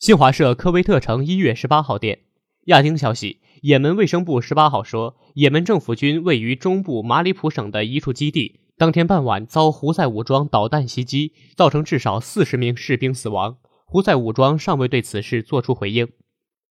新华社科威特城一月十八号电。亚丁消息，也门卫生部十八号说，也门政府军位于中部马里普省的一处基地，当天傍晚遭胡塞武装导弹袭击，造成至少四十名士兵死亡。胡塞武装尚未对此事作出回应。